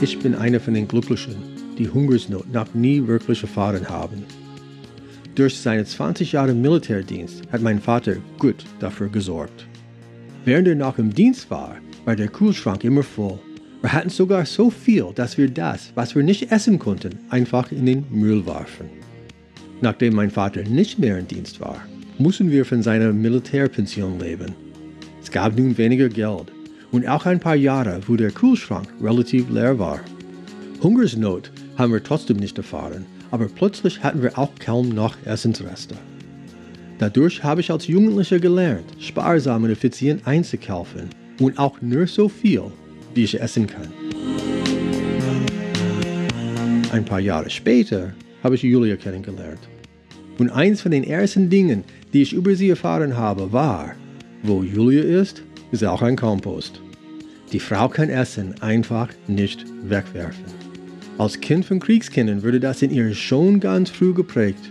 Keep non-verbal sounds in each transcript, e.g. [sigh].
Ich bin einer von den Glücklichen, die Hungersnot noch nie wirklich erfahren haben. Durch seine 20 Jahre Militärdienst hat mein Vater gut dafür gesorgt. Während er noch im Dienst war, war der Kühlschrank immer voll. Wir hatten sogar so viel, dass wir das, was wir nicht essen konnten, einfach in den Müll warfen. Nachdem mein Vater nicht mehr im Dienst war, mussten wir von seiner Militärpension leben. Es gab nun weniger Geld und auch ein paar Jahre, wo der Kühlschrank relativ leer war. Hungersnot haben wir trotzdem nicht erfahren, aber plötzlich hatten wir auch kaum noch Essensreste. Dadurch habe ich als Jugendlicher gelernt, sparsam und effizient einzukaufen und auch nur so viel, wie ich essen kann. Ein paar Jahre später habe ich Julia kennengelernt. Und eins von den ersten Dingen, die ich über sie erfahren habe, war, wo Julia ist, ist auch ein Kompost. Die Frau kann Essen einfach nicht wegwerfen. Als Kind von Kriegskindern wurde das in ihr schon ganz früh geprägt.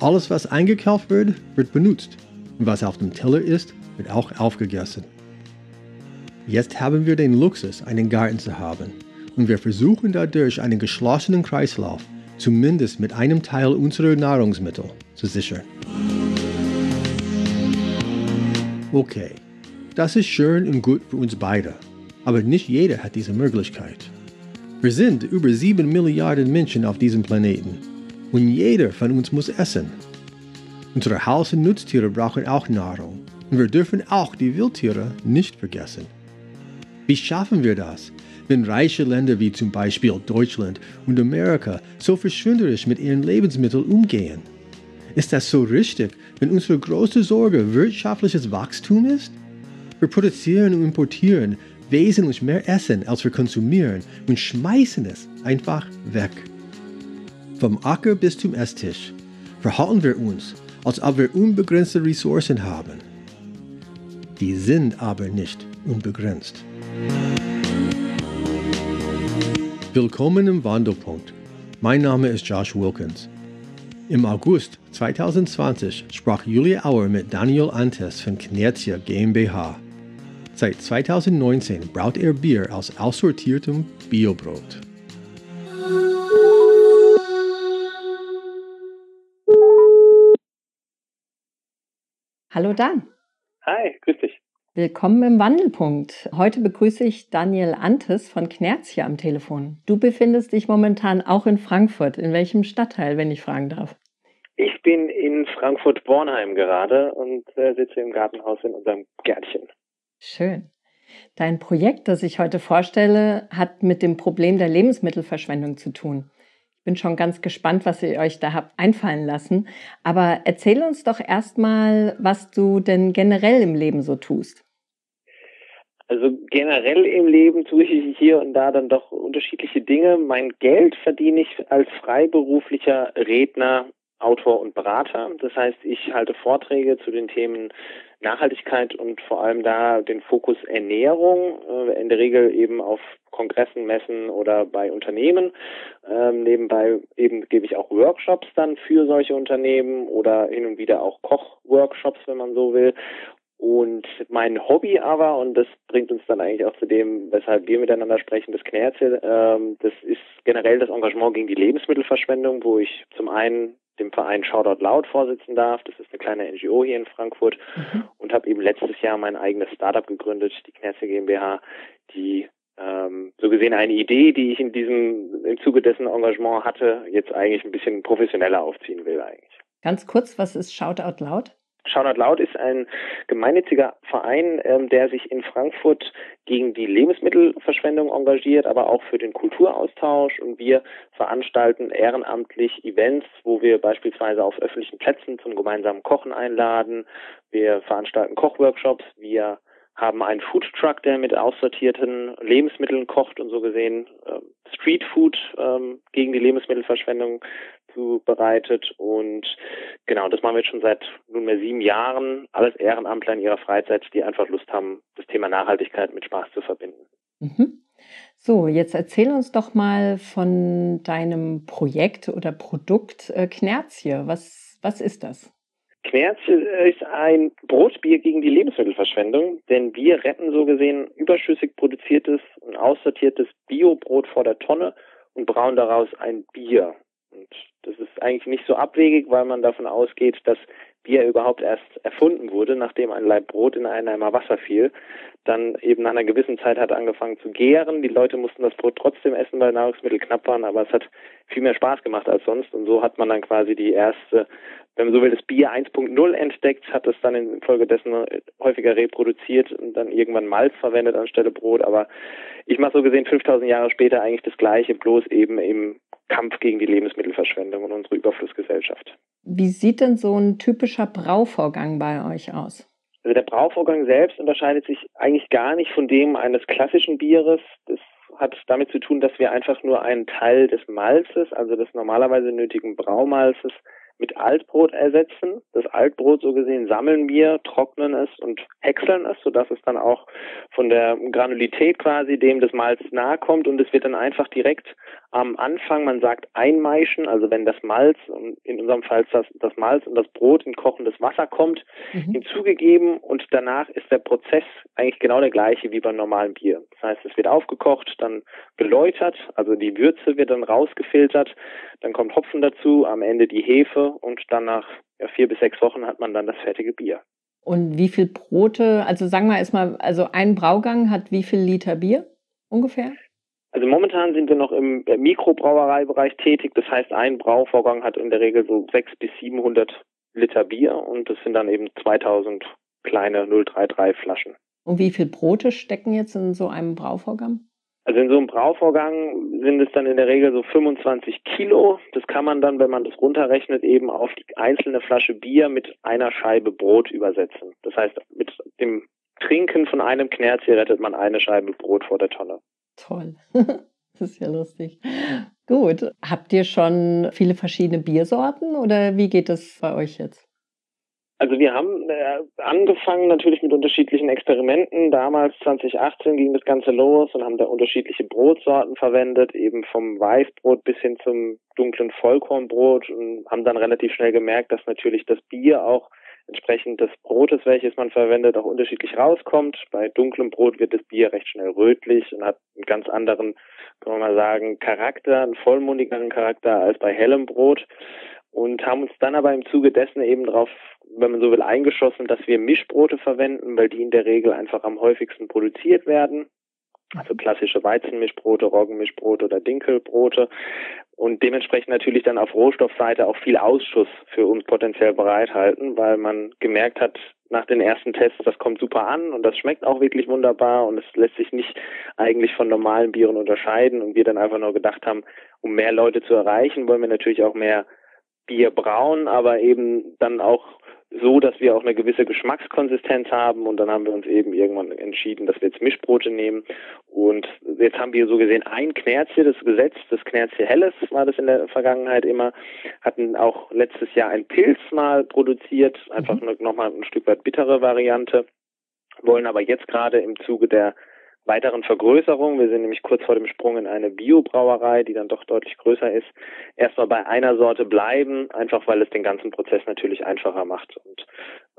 Alles, was eingekauft wird, wird benutzt. Und was auf dem Teller ist, wird auch aufgegessen. Jetzt haben wir den Luxus, einen Garten zu haben. Und wir versuchen dadurch einen geschlossenen Kreislauf zumindest mit einem Teil unserer Nahrungsmittel zu sichern. Okay, das ist schön und gut für uns beide, aber nicht jeder hat diese Möglichkeit. Wir sind über 7 Milliarden Menschen auf diesem Planeten und jeder von uns muss essen. Unsere Haus- und Nutztiere brauchen auch Nahrung und wir dürfen auch die Wildtiere nicht vergessen. Wie schaffen wir das, wenn reiche Länder wie zum Beispiel Deutschland und Amerika so verschwenderisch mit ihren Lebensmitteln umgehen? Ist das so richtig, wenn unsere große Sorge wirtschaftliches Wachstum ist? Wir produzieren und importieren wesentlich mehr Essen, als wir konsumieren und schmeißen es einfach weg. Vom Acker bis zum Esstisch verhalten wir uns, als ob wir unbegrenzte Ressourcen haben. Die sind aber nicht unbegrenzt. Willkommen im Wandelpunkt. Mein Name ist Josh Wilkins. Im August 2020 sprach Julia Auer mit Daniel Antes von Knertia GmbH. Seit 2019 braut er Bier aus aussortiertem Biobrot. Hallo Dan. Hi, grüß dich. Willkommen im Wandelpunkt. Heute begrüße ich Daniel Antes von Knerzia am Telefon. Du befindest dich momentan auch in Frankfurt. In welchem Stadtteil, wenn ich fragen darf? Ich bin in Frankfurt-Bornheim gerade und äh, sitze im Gartenhaus in unserem Gärtchen. Schön. Dein Projekt, das ich heute vorstelle, hat mit dem Problem der Lebensmittelverschwendung zu tun. Ich bin schon ganz gespannt, was ihr euch da habt einfallen lassen. Aber erzähl uns doch erstmal, was du denn generell im Leben so tust. Also generell im Leben tue ich hier und da dann doch unterschiedliche Dinge. Mein Geld verdiene ich als freiberuflicher Redner, Autor und Berater. Das heißt, ich halte Vorträge zu den Themen Nachhaltigkeit und vor allem da den Fokus Ernährung, äh, in der Regel eben auf Kongressen, Messen oder bei Unternehmen. Ähm, nebenbei eben gebe ich auch Workshops dann für solche Unternehmen oder hin und wieder auch Kochworkshops, wenn man so will. Und mein Hobby aber, und das bringt uns dann eigentlich auch zu dem, weshalb wir miteinander sprechen, das Knärze, ähm, das ist generell das Engagement gegen die Lebensmittelverschwendung, wo ich zum einen dem Verein Shoutout Loud vorsitzen darf. Das ist eine kleine NGO hier in Frankfurt mhm. und habe eben letztes Jahr mein eigenes Startup gegründet, die Knesse GmbH, die ähm, so gesehen eine Idee, die ich in diesem im Zuge dessen Engagement hatte, jetzt eigentlich ein bisschen professioneller aufziehen will eigentlich. Ganz kurz, was ist Shoutout Loud? Shoutout Laut ist ein gemeinnütziger Verein, ähm, der sich in Frankfurt gegen die Lebensmittelverschwendung engagiert, aber auch für den Kulturaustausch. Und wir veranstalten ehrenamtlich Events, wo wir beispielsweise auf öffentlichen Plätzen zum gemeinsamen Kochen einladen. Wir veranstalten Kochworkshops. Wir haben einen Foodtruck, der mit aussortierten Lebensmitteln kocht und so gesehen äh, Streetfood ähm, gegen die Lebensmittelverschwendung zubereitet. Und genau, das machen wir jetzt schon seit nunmehr sieben Jahren. Alles Ehrenamtler in ihrer Freizeit, die einfach Lust haben, das Thema Nachhaltigkeit mit Spaß zu verbinden. Mhm. So, jetzt erzähl uns doch mal von deinem Projekt oder Produkt äh, Knerzie. Was, was ist das? Knerzche ist ein Brotbier gegen die Lebensmittelverschwendung, denn wir retten so gesehen überschüssig produziertes und aussortiertes Biobrot vor der Tonne und brauen daraus ein Bier. Und das ist eigentlich nicht so abwegig, weil man davon ausgeht, dass Bier überhaupt erst erfunden wurde, nachdem ein Laib Brot in einen Eimer Wasser fiel. Dann eben nach einer gewissen Zeit hat angefangen zu gären. Die Leute mussten das Brot trotzdem essen, weil Nahrungsmittel knapp waren, aber es hat viel mehr Spaß gemacht als sonst. Und so hat man dann quasi die erste, wenn man so will, das Bier 1.0 entdeckt, hat es dann infolgedessen häufiger reproduziert und dann irgendwann Malz verwendet anstelle Brot. Aber ich mache so gesehen 5000 Jahre später eigentlich das Gleiche, bloß eben im Kampf gegen die Lebensmittelverschwendung und unsere Überflussgesellschaft. Wie sieht denn so ein typischer Brauvorgang bei euch aus? Also der Brauvorgang selbst unterscheidet sich eigentlich gar nicht von dem eines klassischen Bieres. Das hat damit zu tun, dass wir einfach nur einen Teil des Malzes, also des normalerweise nötigen Braumalzes, mit Altbrot ersetzen. Das Altbrot so gesehen sammeln wir, trocknen es und häckseln es, sodass es dann auch von der Granulität quasi dem des Malzes nahe kommt und es wird dann einfach direkt am Anfang, man sagt einmeischen, also wenn das Malz, in unserem Fall das, das Malz und das Brot in kochendes Wasser kommt, mhm. hinzugegeben und danach ist der Prozess eigentlich genau der gleiche wie beim normalen Bier. Das heißt, es wird aufgekocht, dann geläutert, also die Würze wird dann rausgefiltert, dann kommt Hopfen dazu, am Ende die Hefe und dann nach ja, vier bis sechs Wochen hat man dann das fertige Bier. Und wie viel Brote, also sagen wir erstmal, also ein Braugang hat wie viel Liter Bier ungefähr? Also momentan sind wir noch im Mikrobrauereibereich tätig. Das heißt, ein Brauvorgang hat in der Regel so 600 bis 700 Liter Bier und das sind dann eben 2000 kleine 033 Flaschen. Und wie viel Brote stecken jetzt in so einem Brauvorgang? Also in so einem Brauvorgang sind es dann in der Regel so 25 Kilo. Das kann man dann, wenn man das runterrechnet, eben auf die einzelne Flasche Bier mit einer Scheibe Brot übersetzen. Das heißt, mit dem Trinken von einem Knerzi rettet man eine Scheibe Brot vor der Tonne. Toll. [laughs] Das ist ja lustig. Gut. Habt ihr schon viele verschiedene Biersorten oder wie geht es bei euch jetzt? Also wir haben äh, angefangen natürlich mit unterschiedlichen Experimenten. Damals 2018 ging das Ganze los und haben da unterschiedliche Brotsorten verwendet, eben vom Weißbrot bis hin zum dunklen Vollkornbrot und haben dann relativ schnell gemerkt, dass natürlich das Bier auch entsprechend des Brotes, welches man verwendet, auch unterschiedlich rauskommt. Bei dunklem Brot wird das Bier recht schnell rötlich und hat einen ganz anderen, kann man mal sagen, Charakter, einen vollmundigeren Charakter als bei hellem Brot und haben uns dann aber im Zuge dessen eben darauf, wenn man so will, eingeschossen, dass wir Mischbrote verwenden, weil die in der Regel einfach am häufigsten produziert werden. Also klassische Weizenmischbrote, Roggenmischbrote oder Dinkelbrote und dementsprechend natürlich dann auf Rohstoffseite auch viel Ausschuss für uns potenziell bereithalten, weil man gemerkt hat, nach den ersten Tests, das kommt super an und das schmeckt auch wirklich wunderbar und es lässt sich nicht eigentlich von normalen Bieren unterscheiden und wir dann einfach nur gedacht haben, um mehr Leute zu erreichen, wollen wir natürlich auch mehr Bier brauen, aber eben dann auch so, dass wir auch eine gewisse Geschmackskonsistenz haben. Und dann haben wir uns eben irgendwann entschieden, dass wir jetzt Mischbrote nehmen. Und jetzt haben wir so gesehen ein Knerzchen, das Gesetz, das Knerzchen Helles war das in der Vergangenheit immer, hatten auch letztes Jahr ein Pilz mal produziert, einfach mhm. nochmal ein Stück weit bittere Variante, wollen aber jetzt gerade im Zuge der weiteren Vergrößerung, wir sind nämlich kurz vor dem Sprung in eine Biobrauerei, die dann doch deutlich größer ist, erstmal bei einer Sorte bleiben, einfach weil es den ganzen Prozess natürlich einfacher macht. Und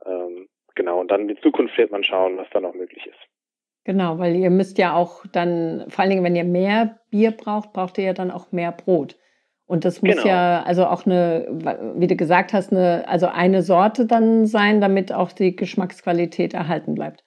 ähm, genau, und dann in Zukunft wird man schauen, was da noch möglich ist. Genau, weil ihr müsst ja auch dann, vor allen Dingen, wenn ihr mehr Bier braucht, braucht ihr ja dann auch mehr Brot. Und das muss genau. ja also auch eine, wie du gesagt hast, eine, also eine Sorte dann sein, damit auch die Geschmacksqualität erhalten bleibt.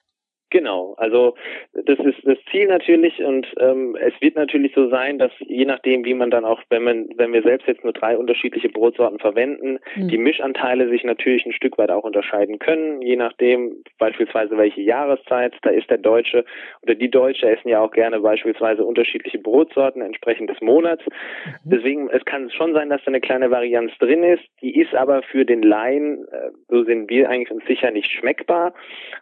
Genau, also das ist das Ziel natürlich und ähm, es wird natürlich so sein, dass je nachdem, wie man dann auch, wenn man, wenn wir selbst jetzt nur drei unterschiedliche Brotsorten verwenden, mhm. die Mischanteile sich natürlich ein Stück weit auch unterscheiden können, je nachdem beispielsweise welche Jahreszeit, da ist der Deutsche oder die Deutsche essen ja auch gerne beispielsweise unterschiedliche Brotsorten entsprechend des Monats. Mhm. Deswegen, es kann schon sein, dass da eine kleine Varianz drin ist, die ist aber für den Laien, äh, so sind wir eigentlich uns sicher nicht schmeckbar.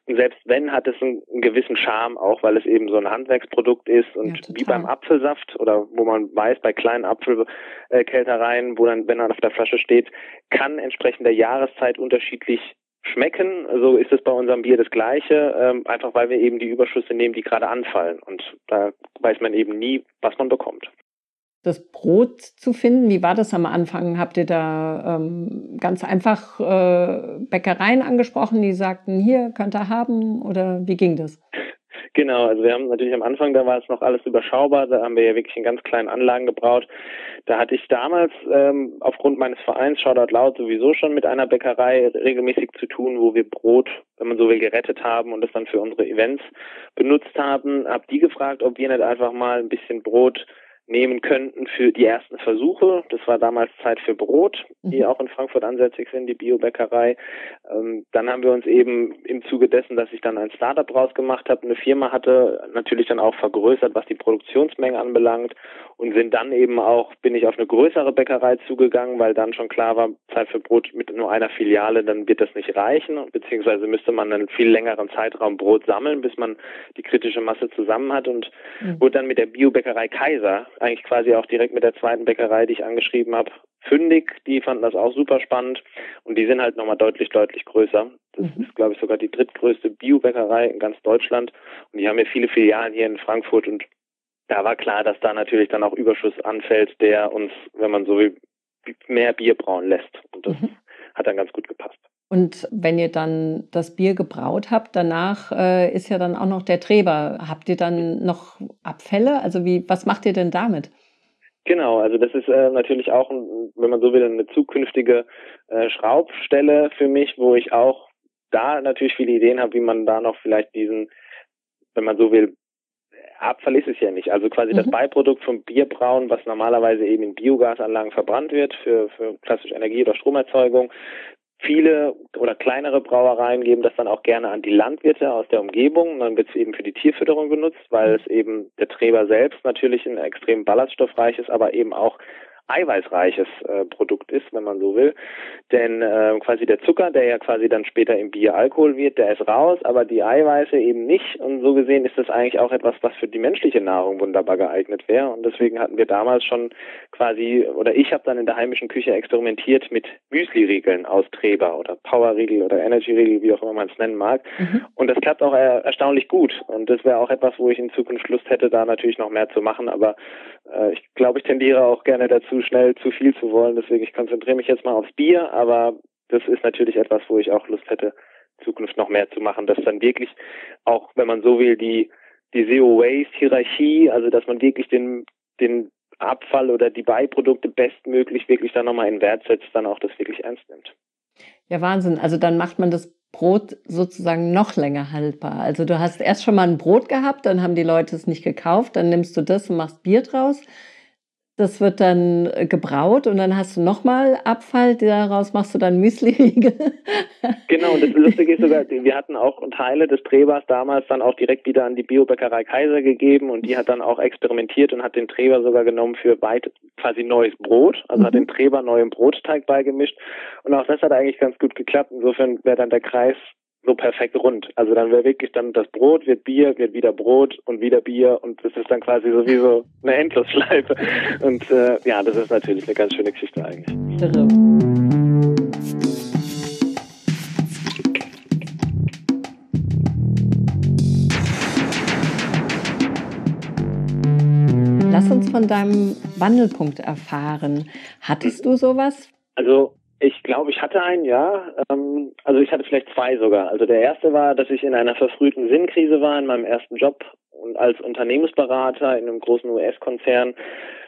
Und selbst wenn, hat es ein einen gewissen Charme, auch weil es eben so ein Handwerksprodukt ist und ja, wie beim Apfelsaft oder wo man weiß, bei kleinen Apfelkältereien, wo dann, wenn er auf der Flasche steht, kann entsprechend der Jahreszeit unterschiedlich schmecken. So ist es bei unserem Bier das Gleiche, ähm, einfach weil wir eben die Überschüsse nehmen, die gerade anfallen. Und da weiß man eben nie, was man bekommt. Das Brot zu finden? Wie war das am Anfang? Habt ihr da ähm, ganz einfach äh, Bäckereien angesprochen, die sagten, hier könnt ihr haben? Oder wie ging das? Genau, also wir haben natürlich am Anfang, da war es noch alles überschaubar, da haben wir ja wirklich in ganz kleinen Anlagen gebraut. Da hatte ich damals ähm, aufgrund meines Vereins Shoutout Loud sowieso schon mit einer Bäckerei regelmäßig zu tun, wo wir Brot, wenn man so will, gerettet haben und es dann für unsere Events benutzt haben. Hab die gefragt, ob wir nicht einfach mal ein bisschen Brot nehmen könnten für die ersten Versuche. Das war damals Zeit für Brot, die mhm. auch in Frankfurt ansässig sind, die Biobäckerei. Ähm, dann haben wir uns eben im Zuge dessen, dass ich dann ein Startup draus gemacht habe, eine Firma hatte, natürlich dann auch vergrößert, was die Produktionsmenge anbelangt und sind dann eben auch, bin ich auf eine größere Bäckerei zugegangen, weil dann schon klar war, Zeit für Brot mit nur einer Filiale, dann wird das nicht reichen, beziehungsweise müsste man einen viel längeren Zeitraum Brot sammeln, bis man die kritische Masse zusammen hat und mhm. wurde dann mit der Biobäckerei Kaiser eigentlich quasi auch direkt mit der zweiten Bäckerei, die ich angeschrieben habe, fündig. Die fanden das auch super spannend und die sind halt nochmal deutlich, deutlich größer. Das mhm. ist, glaube ich, sogar die drittgrößte Biobäckerei in ganz Deutschland und die haben ja viele Filialen hier in Frankfurt und da war klar, dass da natürlich dann auch Überschuss anfällt, der uns, wenn man so will, mehr Bier brauen lässt. Und das mhm. hat dann ganz gut gepasst. Und wenn ihr dann das Bier gebraut habt, danach äh, ist ja dann auch noch der Treber. Habt ihr dann noch Abfälle? Also wie, was macht ihr denn damit? Genau, also das ist äh, natürlich auch, wenn man so will, eine zukünftige äh, Schraubstelle für mich, wo ich auch da natürlich viele Ideen habe, wie man da noch vielleicht diesen, wenn man so will, Abfall ist es ja nicht. Also quasi mhm. das Beiprodukt vom Bierbrauen, was normalerweise eben in Biogasanlagen verbrannt wird für, für klassische Energie- oder Stromerzeugung, Viele oder kleinere Brauereien geben das dann auch gerne an die Landwirte aus der Umgebung. dann wird es eben für die Tierfütterung genutzt, weil es eben der Treber selbst natürlich ein extrem ballaststoffreiches, aber eben auch eiweißreiches äh, Produkt ist, wenn man so will. Denn äh, quasi der Zucker, der ja quasi dann später im Bier Alkohol wird, der ist raus, aber die Eiweiße eben nicht. Und so gesehen ist das eigentlich auch etwas, was für die menschliche Nahrung wunderbar geeignet wäre. Und deswegen hatten wir damals schon quasi, oder ich habe dann in der heimischen Küche experimentiert mit Müsli-Riegeln aus Treber oder Power-Riegel oder Energy-Riegel, wie auch immer man es nennen mag. Mhm. Und das klappt auch er erstaunlich gut. Und das wäre auch etwas, wo ich in Zukunft Lust hätte, da natürlich noch mehr zu machen. Aber äh, ich glaube, ich tendiere auch gerne dazu, schnell zu viel zu wollen. Deswegen, ich konzentriere mich jetzt mal aufs Bier, aber das ist natürlich etwas, wo ich auch Lust hätte, Zukunft noch mehr zu machen, dass dann wirklich auch, wenn man so will, die, die Zero-Waste-Hierarchie, also dass man wirklich den, den Abfall oder die Beiprodukte bestmöglich wirklich dann nochmal in Wert setzt, dann auch das wirklich ernst nimmt. Ja, Wahnsinn. Also dann macht man das Brot sozusagen noch länger haltbar. Also du hast erst schon mal ein Brot gehabt, dann haben die Leute es nicht gekauft, dann nimmst du das und machst Bier draus. Das wird dann äh, gebraut und dann hast du nochmal Abfall, daraus machst du dann Müsli-Riegel. [laughs] genau, und das Lustige ist sogar, wir hatten auch Teile des Trebers damals dann auch direkt wieder an die Biobäckerei Kaiser gegeben und die hat dann auch experimentiert und hat den Treber sogar genommen für weit quasi neues Brot, also mhm. hat den Treber neuem Brotteig beigemischt und auch das hat eigentlich ganz gut geklappt. Insofern wäre dann der Kreis so perfekt rund. Also dann wäre wirklich dann das Brot wird Bier, wird wieder Brot und wieder Bier und das ist dann quasi sowieso [laughs] eine Endlosschleife. Und äh, ja, das ist natürlich eine ganz schöne Geschichte eigentlich. Irre. Lass uns von deinem Wandelpunkt erfahren. Hattest du sowas? Also ich glaube, ich hatte einen, ja. Ähm, also ich hatte vielleicht zwei sogar. Also der erste war, dass ich in einer verfrühten Sinnkrise war in meinem ersten Job und als Unternehmensberater in einem großen US-Konzern,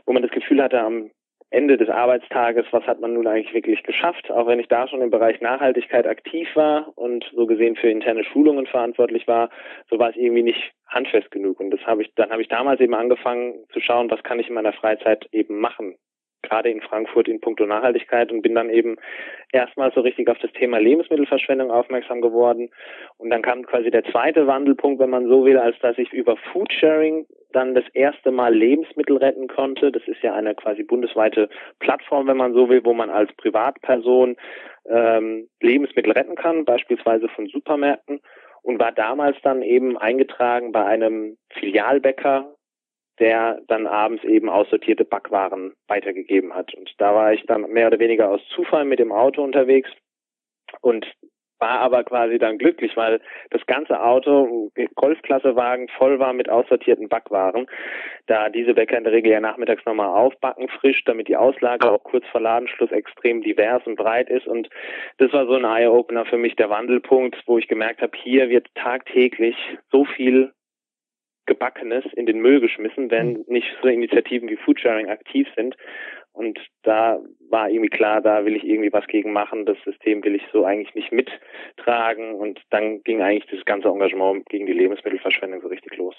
wo man das Gefühl hatte, am Ende des Arbeitstages, was hat man nun eigentlich wirklich geschafft? Auch wenn ich da schon im Bereich Nachhaltigkeit aktiv war und so gesehen für interne Schulungen verantwortlich war, so war es irgendwie nicht handfest genug. Und das habe ich, dann habe ich damals eben angefangen zu schauen, was kann ich in meiner Freizeit eben machen? Gerade in Frankfurt in puncto Nachhaltigkeit und bin dann eben erstmal so richtig auf das Thema Lebensmittelverschwendung aufmerksam geworden. Und dann kam quasi der zweite Wandelpunkt, wenn man so will, als dass ich über Foodsharing dann das erste Mal Lebensmittel retten konnte. Das ist ja eine quasi bundesweite Plattform, wenn man so will, wo man als Privatperson ähm, Lebensmittel retten kann, beispielsweise von Supermärkten und war damals dann eben eingetragen bei einem Filialbäcker der dann abends eben aussortierte Backwaren weitergegeben hat. Und da war ich dann mehr oder weniger aus Zufall mit dem Auto unterwegs und war aber quasi dann glücklich, weil das ganze Auto, Golfklassewagen, voll war mit aussortierten Backwaren. Da diese Bäcker in der Regel ja nachmittags nochmal aufbacken, frisch, damit die Auslage auch kurz vor Ladenschluss extrem divers und breit ist. Und das war so ein Eye-Opener für mich, der Wandelpunkt, wo ich gemerkt habe, hier wird tagtäglich so viel Gebackenes in den Müll geschmissen, wenn mhm. nicht so Initiativen wie Foodsharing aktiv sind. Und da war irgendwie klar, da will ich irgendwie was gegen machen. Das System will ich so eigentlich nicht mittragen. Und dann ging eigentlich das ganze Engagement gegen die Lebensmittelverschwendung so richtig los.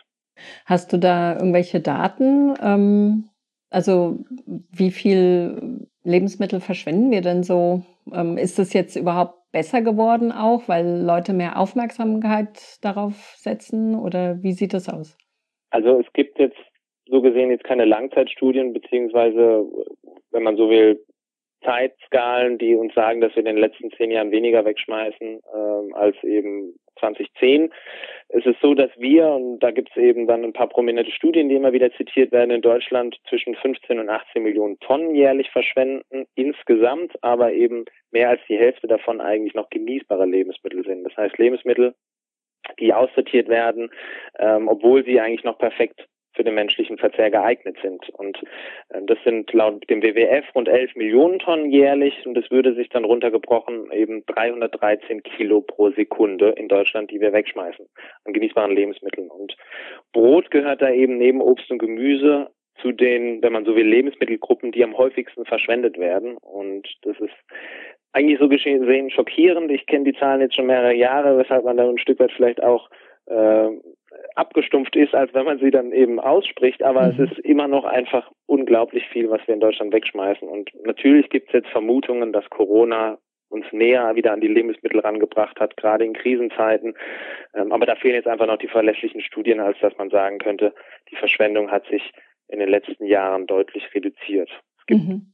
Hast du da irgendwelche Daten? Ähm, also wie viel Lebensmittel verschwenden wir denn so? Ähm, ist es jetzt überhaupt besser geworden auch, weil Leute mehr Aufmerksamkeit darauf setzen? Oder wie sieht das aus? Also es gibt jetzt so gesehen jetzt keine Langzeitstudien, beziehungsweise, wenn man so will, Zeitskalen, die uns sagen, dass wir in den letzten zehn Jahren weniger wegschmeißen ähm, als eben 2010. Es ist so, dass wir, und da gibt es eben dann ein paar prominente Studien, die immer wieder zitiert werden, in Deutschland zwischen 15 und 18 Millionen Tonnen jährlich verschwenden insgesamt, aber eben mehr als die Hälfte davon eigentlich noch genießbare Lebensmittel sind. Das heißt Lebensmittel, die aussortiert werden, ähm, obwohl sie eigentlich noch perfekt für den menschlichen Verzehr geeignet sind. Und äh, das sind laut dem WWF rund 11 Millionen Tonnen jährlich und es würde sich dann runtergebrochen eben 313 Kilo pro Sekunde in Deutschland, die wir wegschmeißen an genießbaren Lebensmitteln. Und Brot gehört da eben neben Obst und Gemüse zu den, wenn man so will, Lebensmittelgruppen, die am häufigsten verschwendet werden. Und das ist eigentlich so gesehen schockierend. Ich kenne die Zahlen jetzt schon mehrere Jahre, weshalb man da ein Stück weit vielleicht auch äh, abgestumpft ist, als wenn man sie dann eben ausspricht. Aber mhm. es ist immer noch einfach unglaublich viel, was wir in Deutschland wegschmeißen. Und natürlich gibt es jetzt Vermutungen, dass Corona uns näher wieder an die Lebensmittel rangebracht hat, gerade in Krisenzeiten. Ähm, aber da fehlen jetzt einfach noch die verlässlichen Studien, als dass man sagen könnte, die Verschwendung hat sich in den letzten Jahren deutlich reduziert. Es gibt mhm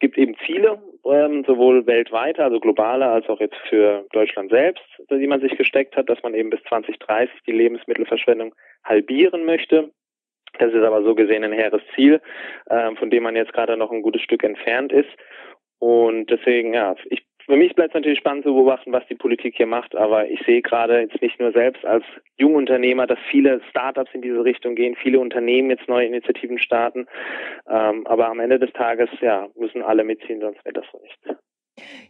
gibt eben Ziele, ähm, sowohl weltweit, also globale, als auch jetzt für Deutschland selbst, die man sich gesteckt hat, dass man eben bis 2030 die Lebensmittelverschwendung halbieren möchte. Das ist aber so gesehen ein hehres Ziel, äh, von dem man jetzt gerade noch ein gutes Stück entfernt ist. Und deswegen, ja, ich für mich bleibt es natürlich spannend zu beobachten, was die Politik hier macht, aber ich sehe gerade jetzt nicht nur selbst als Jungunternehmer, dass viele Startups in diese Richtung gehen, viele Unternehmen jetzt neue Initiativen starten, ähm, aber am Ende des Tages ja, müssen alle mitziehen, sonst wird das so nicht.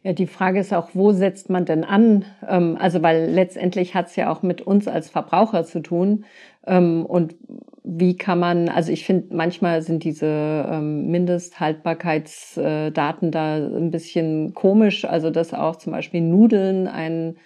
Ja, die Frage ist auch, wo setzt man denn an? Ähm, also, weil letztendlich hat es ja auch mit uns als Verbraucher zu tun. Ähm, und wie kann man, also ich finde, manchmal sind diese ähm, Mindesthaltbarkeitsdaten da ein bisschen komisch. Also, dass auch zum Beispiel Nudeln ein,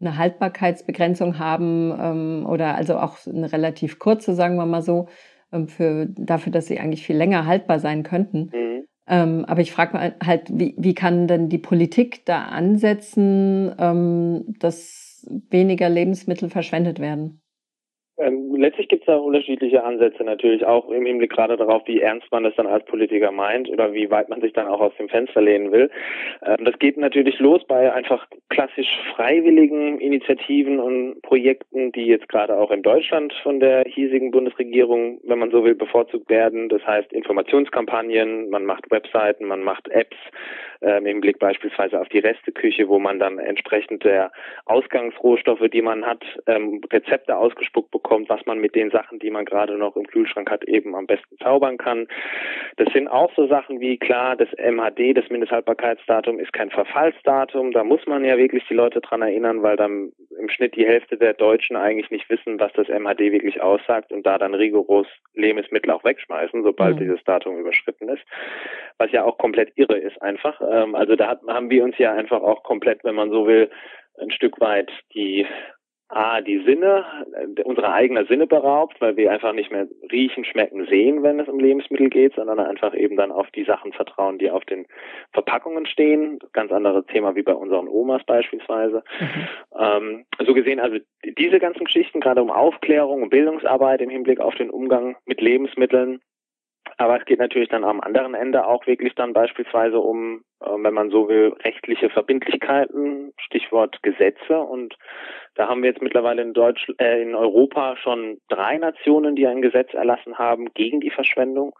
eine Haltbarkeitsbegrenzung haben ähm, oder also auch eine relativ kurze, sagen wir mal so, ähm, für, dafür, dass sie eigentlich viel länger haltbar sein könnten. Mhm. Ähm, aber ich frage mal halt, wie, wie kann denn die Politik da ansetzen, ähm, dass weniger Lebensmittel verschwendet werden? Ähm, letztlich gibt es da unterschiedliche Ansätze natürlich auch im Hinblick gerade darauf, wie ernst man das dann als Politiker meint oder wie weit man sich dann auch aus dem Fenster lehnen will. Ähm, das geht natürlich los bei einfach klassisch freiwilligen Initiativen und Projekten, die jetzt gerade auch in Deutschland von der hiesigen Bundesregierung, wenn man so will, bevorzugt werden. Das heißt Informationskampagnen, man macht Webseiten, man macht Apps im Blick beispielsweise auf die Resteküche, wo man dann entsprechend der Ausgangsrohstoffe, die man hat, ähm, Rezepte ausgespuckt bekommt, was man mit den Sachen, die man gerade noch im Kühlschrank hat, eben am besten zaubern kann. Das sind auch so Sachen wie klar, das MHD, das Mindesthaltbarkeitsdatum, ist kein Verfallsdatum. Da muss man ja wirklich die Leute dran erinnern, weil dann im Schnitt die Hälfte der Deutschen eigentlich nicht wissen, was das MHD wirklich aussagt und da dann rigoros Lebensmittel auch wegschmeißen, sobald mhm. dieses Datum überschritten ist. Was ja auch komplett irre ist einfach. Ähm, also da haben wir uns ja einfach auch komplett, wenn man so will, ein Stück weit die A, die Sinne, äh, unsere eigenen Sinne beraubt, weil wir einfach nicht mehr riechen, schmecken, sehen, wenn es um Lebensmittel geht, sondern einfach eben dann auf die Sachen vertrauen, die auf den Verpackungen stehen. Ganz anderes Thema wie bei unseren Omas beispielsweise. Mhm. Ähm, so gesehen, also diese ganzen Geschichten, gerade um Aufklärung und Bildungsarbeit im Hinblick auf den Umgang mit Lebensmitteln, aber es geht natürlich dann am anderen Ende auch wirklich dann beispielsweise um, äh, wenn man so will, rechtliche Verbindlichkeiten, Stichwort Gesetze. Und da haben wir jetzt mittlerweile in Deutsch, äh, in Europa schon drei Nationen, die ein Gesetz erlassen haben gegen die Verschwendung.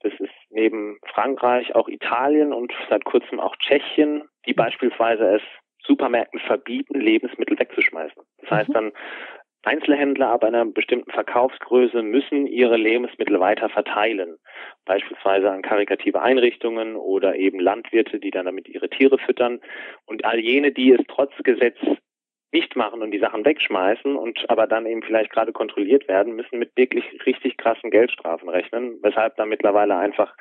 Das ist neben Frankreich auch Italien und seit kurzem auch Tschechien, die beispielsweise es Supermärkten verbieten, Lebensmittel wegzuschmeißen. Das heißt mhm. dann, Einzelhändler ab einer bestimmten Verkaufsgröße müssen ihre Lebensmittel weiter verteilen, beispielsweise an karikative Einrichtungen oder eben Landwirte, die dann damit ihre Tiere füttern. Und all jene, die es trotz Gesetz nicht machen und die Sachen wegschmeißen und aber dann eben vielleicht gerade kontrolliert werden, müssen mit wirklich richtig krassen Geldstrafen rechnen, weshalb da mittlerweile einfach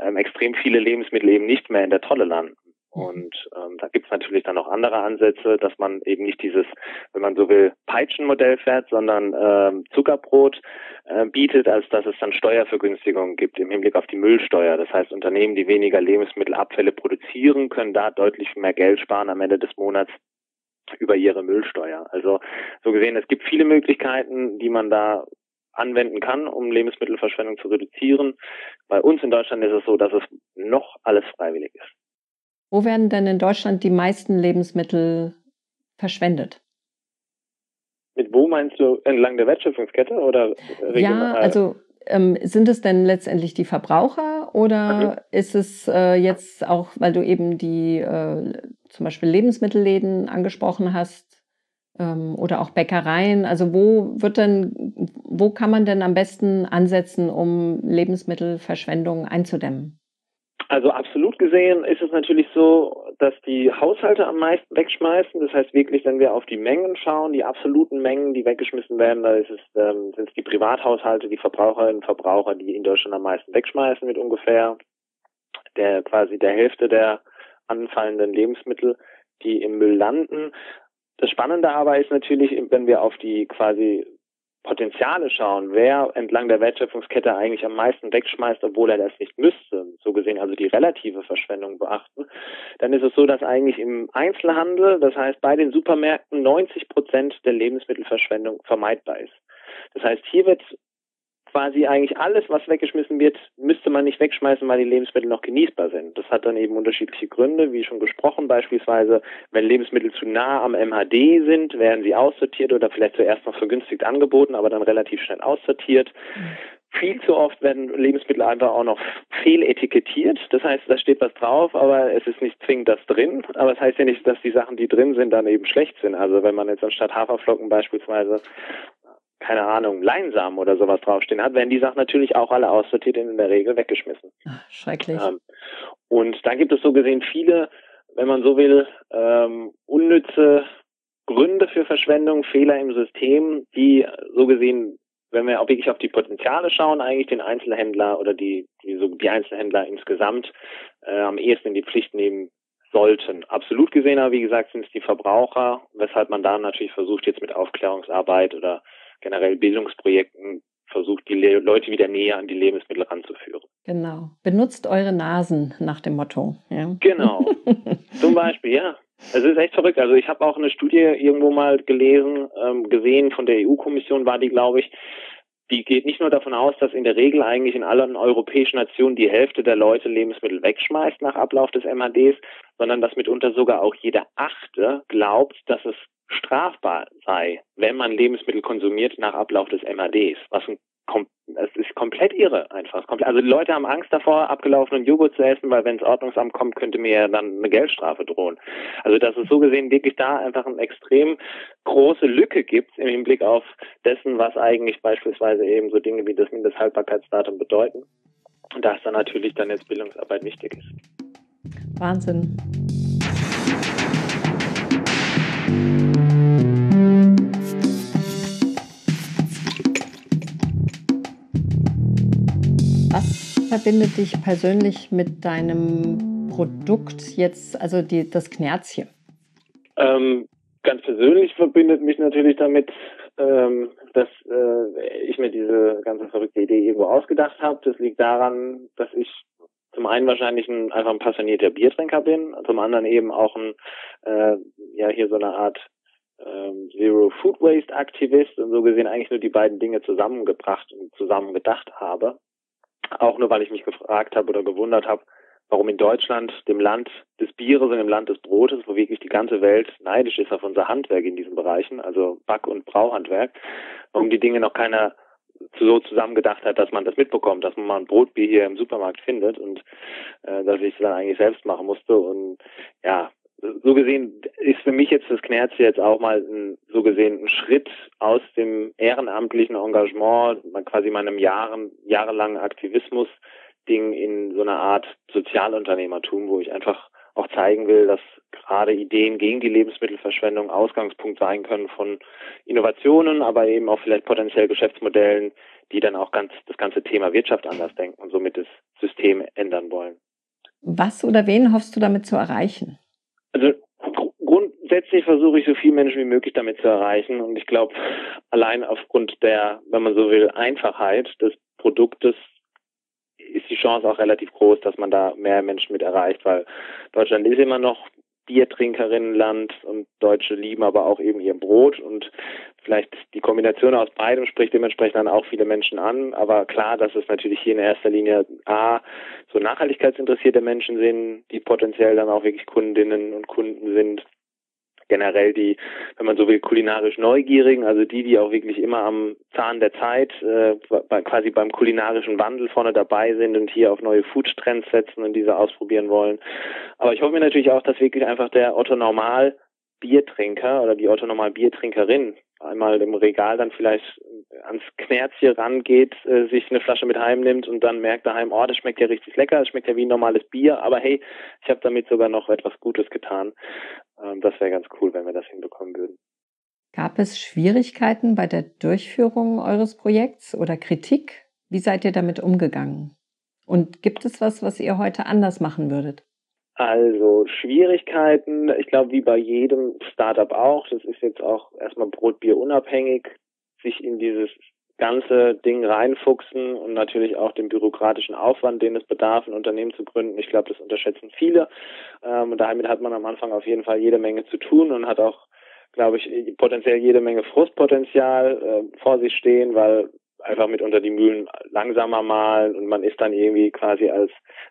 ähm, extrem viele Lebensmittel eben nicht mehr in der Tolle landen. Und ähm, da gibt's natürlich dann auch andere Ansätze, dass man eben nicht dieses, wenn man so will, Peitschenmodell fährt, sondern ähm, Zuckerbrot äh, bietet, als dass es dann Steuervergünstigungen gibt im Hinblick auf die Müllsteuer. Das heißt, Unternehmen, die weniger Lebensmittelabfälle produzieren, können da deutlich mehr Geld sparen am Ende des Monats über ihre Müllsteuer. Also so gesehen, es gibt viele Möglichkeiten, die man da anwenden kann, um Lebensmittelverschwendung zu reduzieren. Bei uns in Deutschland ist es so, dass es noch alles freiwillig ist. Wo werden denn in Deutschland die meisten Lebensmittel verschwendet? Mit wo meinst du entlang der Wertschöpfungskette oder regional? Ja, also ähm, sind es denn letztendlich die Verbraucher oder mhm. ist es äh, jetzt auch, weil du eben die äh, zum Beispiel Lebensmittelläden angesprochen hast ähm, oder auch Bäckereien? Also wo wird denn, wo kann man denn am besten ansetzen, um Lebensmittelverschwendung einzudämmen? Also absolut gesehen ist es natürlich so, dass die Haushalte am meisten wegschmeißen. Das heißt wirklich, wenn wir auf die Mengen schauen, die absoluten Mengen, die weggeschmissen werden, da ist es, ähm, sind es die Privathaushalte, die Verbraucherinnen und Verbraucher, die in Deutschland am meisten wegschmeißen mit ungefähr der quasi der Hälfte der anfallenden Lebensmittel, die im Müll landen. Das Spannende aber ist natürlich, wenn wir auf die quasi Potenziale schauen, wer entlang der Wertschöpfungskette eigentlich am meisten wegschmeißt, obwohl er das nicht müsste, so gesehen also die relative Verschwendung beachten, dann ist es so, dass eigentlich im Einzelhandel, das heißt bei den Supermärkten 90 Prozent der Lebensmittelverschwendung vermeidbar ist. Das heißt, hier wird quasi eigentlich alles, was weggeschmissen wird, müsste man nicht wegschmeißen, weil die Lebensmittel noch genießbar sind. Das hat dann eben unterschiedliche Gründe, wie schon gesprochen, beispielsweise, wenn Lebensmittel zu nah am MHD sind, werden sie aussortiert oder vielleicht zuerst noch vergünstigt angeboten, aber dann relativ schnell aussortiert. Viel zu oft werden Lebensmittel einfach auch noch fehletikettiert. Das heißt, da steht was drauf, aber es ist nicht zwingend das drin. Aber es das heißt ja nicht, dass die Sachen, die drin sind, dann eben schlecht sind. Also wenn man jetzt anstatt Haferflocken beispielsweise keine Ahnung, Leinsamen oder sowas draufstehen hat, werden die Sachen natürlich auch alle aussortiert und in der Regel weggeschmissen. Ach, schrecklich. Ähm, und dann gibt es so gesehen viele, wenn man so will, ähm, unnütze Gründe für Verschwendung, Fehler im System, die so gesehen, wenn wir auch wirklich auf die Potenziale schauen, eigentlich den Einzelhändler oder die, die, so die Einzelhändler insgesamt äh, am ehesten in die Pflicht nehmen sollten. Absolut gesehen aber, wie gesagt, sind es die Verbraucher, weshalb man da natürlich versucht, jetzt mit Aufklärungsarbeit oder generell Bildungsprojekten versucht, die Le Leute wieder näher an die Lebensmittel ranzuführen. Genau. Benutzt eure Nasen nach dem Motto. Ja. Genau. [laughs] Zum Beispiel, ja. Es ist echt verrückt. Also ich habe auch eine Studie irgendwo mal gelesen, ähm, gesehen von der EU-Kommission war die, glaube ich, die geht nicht nur davon aus, dass in der Regel eigentlich in allen europäischen Nationen die Hälfte der Leute Lebensmittel wegschmeißt nach Ablauf des MHDs, sondern dass mitunter sogar auch jeder Achte glaubt, dass es strafbar sei, wenn man Lebensmittel konsumiert nach Ablauf des MADs, was ein es ist komplett irre einfach. Also Leute haben Angst davor, abgelaufenen Joghurt zu essen, weil wenn das Ordnungsamt kommt, könnte mir ja dann eine Geldstrafe drohen. Also dass es so gesehen wirklich da einfach eine extrem große Lücke gibt im Hinblick auf dessen, was eigentlich beispielsweise eben so Dinge wie das Mindesthaltbarkeitsdatum bedeuten. Und dass dann natürlich dann jetzt Bildungsarbeit wichtig ist. Wahnsinn. Verbindet dich persönlich mit deinem Produkt jetzt, also die, das Knerzchen? Ähm, ganz persönlich verbindet mich natürlich damit, ähm, dass äh, ich mir diese ganze verrückte Idee irgendwo ausgedacht habe. Das liegt daran, dass ich zum einen wahrscheinlich ein, einfach ein passionierter Biertrinker bin, zum anderen eben auch ein, äh, ja, hier so eine Art ähm, Zero Food Waste Aktivist und so gesehen eigentlich nur die beiden Dinge zusammengebracht und zusammengedacht habe. Auch nur, weil ich mich gefragt habe oder gewundert habe, warum in Deutschland, dem Land des Bieres und dem Land des Brotes, wo wirklich die ganze Welt neidisch ist auf unser Handwerk in diesen Bereichen, also Back- und Brauhandwerk, warum die Dinge noch keiner so zusammengedacht hat, dass man das mitbekommt, dass man mal ein Brotbier hier im Supermarkt findet und äh, dass ich es dann eigentlich selbst machen musste. Und ja, so gesehen ist für mich jetzt das Knerz jetzt auch mal ein, so gesehen ein Schritt aus dem ehrenamtlichen Engagement, quasi meinem Jahren, jahrelangen Aktivismus-Ding in so eine Art Sozialunternehmertum, wo ich einfach auch zeigen will, dass gerade Ideen gegen die Lebensmittelverschwendung Ausgangspunkt sein können von Innovationen, aber eben auch vielleicht potenziell Geschäftsmodellen, die dann auch ganz das ganze Thema Wirtschaft anders denken und somit das System ändern wollen. Was oder wen hoffst du damit zu erreichen? Also grundsätzlich versuche ich so viele Menschen wie möglich damit zu erreichen. Und ich glaube, allein aufgrund der, wenn man so will, Einfachheit des Produktes ist die Chance auch relativ groß, dass man da mehr Menschen mit erreicht, weil Deutschland ist immer noch Biertrinkerinnenland und Deutsche lieben aber auch eben ihr Brot und vielleicht die Kombination aus beidem spricht dementsprechend dann auch viele Menschen an. Aber klar, dass es natürlich hier in erster Linie A, so nachhaltigkeitsinteressierte Menschen sind, die potenziell dann auch wirklich Kundinnen und Kunden sind generell die, wenn man so will, kulinarisch Neugierigen, also die, die auch wirklich immer am Zahn der Zeit, äh, quasi beim kulinarischen Wandel vorne dabei sind und hier auf neue Food-Trends setzen und diese ausprobieren wollen. Aber ich hoffe mir natürlich auch, dass wirklich einfach der Otto Normal Biertrinker oder die Otto Normal Biertrinkerin einmal im Regal dann vielleicht ans Knerzchen rangeht, äh, sich eine Flasche mit heimnimmt und dann merkt daheim, oh, das schmeckt ja richtig lecker, das schmeckt ja wie ein normales Bier, aber hey, ich habe damit sogar noch etwas Gutes getan. Ähm, das wäre ganz cool, wenn wir das hinbekommen würden. Gab es Schwierigkeiten bei der Durchführung eures Projekts oder Kritik? Wie seid ihr damit umgegangen? Und gibt es was, was ihr heute anders machen würdet? Also Schwierigkeiten, ich glaube wie bei jedem Startup auch, das ist jetzt auch erstmal Brotbier unabhängig, sich in dieses ganze Ding reinfuchsen und natürlich auch den bürokratischen Aufwand, den es bedarf, ein Unternehmen zu gründen. Ich glaube, das unterschätzen viele. Ähm, und damit hat man am Anfang auf jeden Fall jede Menge zu tun und hat auch, glaube ich, potenziell jede Menge Frustpotenzial äh, vor sich stehen, weil einfach mit unter die Mühlen langsamer malen und man ist dann irgendwie quasi als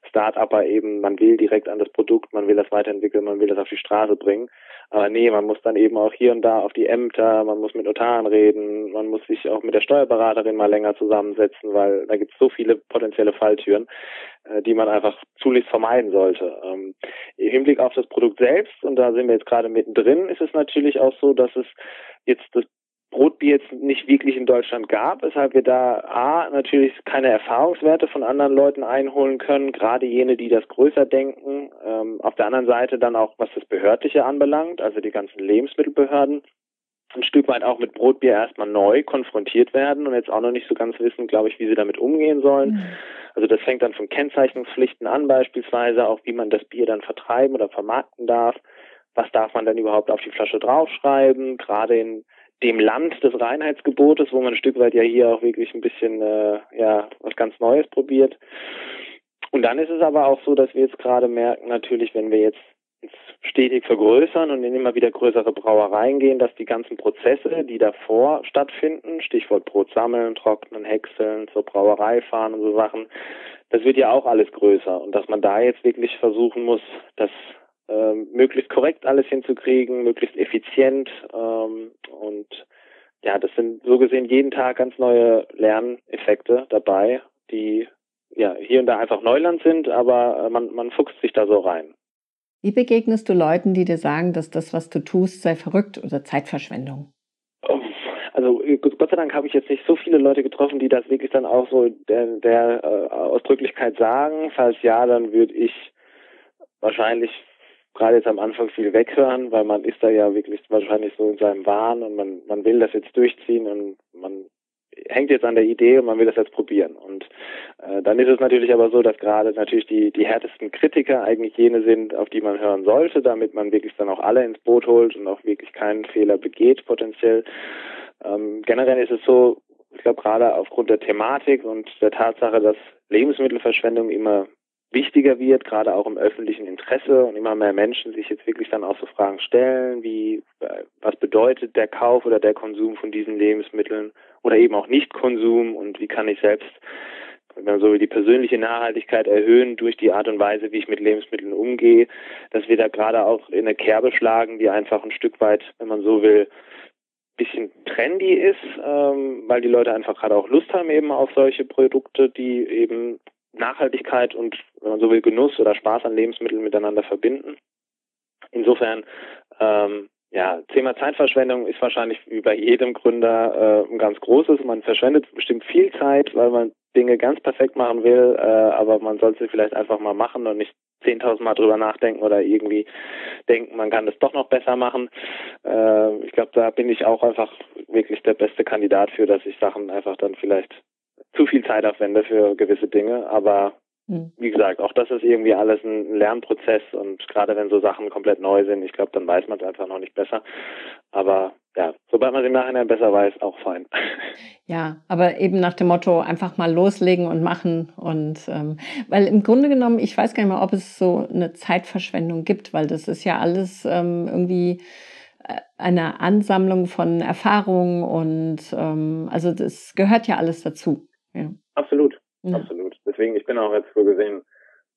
Start-Upper eben, man will direkt an das Produkt, man will das weiterentwickeln, man will das auf die Straße bringen. Aber nee, man muss dann eben auch hier und da auf die Ämter, man muss mit Notaren reden, man muss sich auch mit der Steuerberaterin mal länger zusammensetzen, weil da gibt es so viele potenzielle Falltüren, äh, die man einfach zulichst vermeiden sollte. Ähm, Im Hinblick auf das Produkt selbst, und da sind wir jetzt gerade mittendrin, ist es natürlich auch so, dass es jetzt das Brotbier jetzt nicht wirklich in Deutschland gab, weshalb wir da A, natürlich keine Erfahrungswerte von anderen Leuten einholen können, gerade jene, die das größer denken. Ähm, auf der anderen Seite dann auch, was das Behördliche anbelangt, also die ganzen Lebensmittelbehörden, ein Stück weit auch mit Brotbier erstmal neu konfrontiert werden und jetzt auch noch nicht so ganz wissen, glaube ich, wie sie damit umgehen sollen. Mhm. Also das fängt dann von Kennzeichnungspflichten an beispielsweise, auch wie man das Bier dann vertreiben oder vermarkten darf. Was darf man dann überhaupt auf die Flasche draufschreiben? Gerade in dem Land des Reinheitsgebotes, wo man ein Stück weit ja hier auch wirklich ein bisschen äh, ja was ganz Neues probiert. Und dann ist es aber auch so, dass wir jetzt gerade merken, natürlich, wenn wir jetzt stetig vergrößern und in immer wieder größere Brauereien gehen, dass die ganzen Prozesse, die davor stattfinden, Stichwort Brot sammeln, trocknen, häckseln, zur Brauerei fahren und so Sachen, das wird ja auch alles größer und dass man da jetzt wirklich versuchen muss, das ähm, möglichst korrekt alles hinzukriegen, möglichst effizient ähm, und ja, das sind so gesehen jeden Tag ganz neue Lerneffekte dabei, die ja hier und da einfach Neuland sind, aber äh, man, man fuchst sich da so rein. Wie begegnest du Leuten, die dir sagen, dass das, was du tust, sei verrückt oder Zeitverschwendung? Also Gott sei Dank habe ich jetzt nicht so viele Leute getroffen, die das wirklich dann auch so der, der äh, Ausdrücklichkeit sagen. Falls ja, dann würde ich wahrscheinlich gerade jetzt am Anfang viel weghören, weil man ist da ja wirklich wahrscheinlich so in seinem Wahn und man, man will das jetzt durchziehen und man hängt jetzt an der Idee und man will das jetzt probieren. Und äh, dann ist es natürlich aber so, dass gerade natürlich die, die härtesten Kritiker eigentlich jene sind, auf die man hören sollte, damit man wirklich dann auch alle ins Boot holt und auch wirklich keinen Fehler begeht potenziell. Ähm, generell ist es so, ich glaube gerade aufgrund der Thematik und der Tatsache, dass Lebensmittelverschwendung immer wichtiger wird, gerade auch im öffentlichen Interesse und immer mehr Menschen sich jetzt wirklich dann auch so Fragen stellen, wie äh, was bedeutet der Kauf oder der Konsum von diesen Lebensmitteln oder eben auch Nicht-Konsum und wie kann ich selbst wenn man so die persönliche Nachhaltigkeit erhöhen durch die Art und Weise, wie ich mit Lebensmitteln umgehe, dass wir da gerade auch in eine Kerbe schlagen, die einfach ein Stück weit, wenn man so will, bisschen trendy ist, ähm, weil die Leute einfach gerade auch Lust haben eben auf solche Produkte, die eben Nachhaltigkeit und, wenn man so will, Genuss oder Spaß an Lebensmitteln miteinander verbinden. Insofern, ähm, ja, Thema Zeitverschwendung ist wahrscheinlich wie bei jedem Gründer äh, ein ganz großes. Man verschwendet bestimmt viel Zeit, weil man Dinge ganz perfekt machen will, äh, aber man sollte vielleicht einfach mal machen und nicht 10.000 Mal drüber nachdenken oder irgendwie denken, man kann es doch noch besser machen. Äh, ich glaube, da bin ich auch einfach wirklich der beste Kandidat für, dass ich Sachen einfach dann vielleicht zu viel Zeit aufwende für gewisse Dinge, aber hm. wie gesagt, auch das ist irgendwie alles ein Lernprozess und gerade wenn so Sachen komplett neu sind, ich glaube, dann weiß man es einfach noch nicht besser. Aber ja, sobald man es im Nachhinein besser weiß, auch fein. [laughs] Ja, aber eben nach dem Motto einfach mal loslegen und machen und ähm, weil im Grunde genommen, ich weiß gar nicht mal, ob es so eine Zeitverschwendung gibt, weil das ist ja alles ähm, irgendwie äh, eine Ansammlung von Erfahrungen und ähm, also das gehört ja alles dazu. Ja. Absolut, ja. absolut. Deswegen, ich bin auch jetzt so gesehen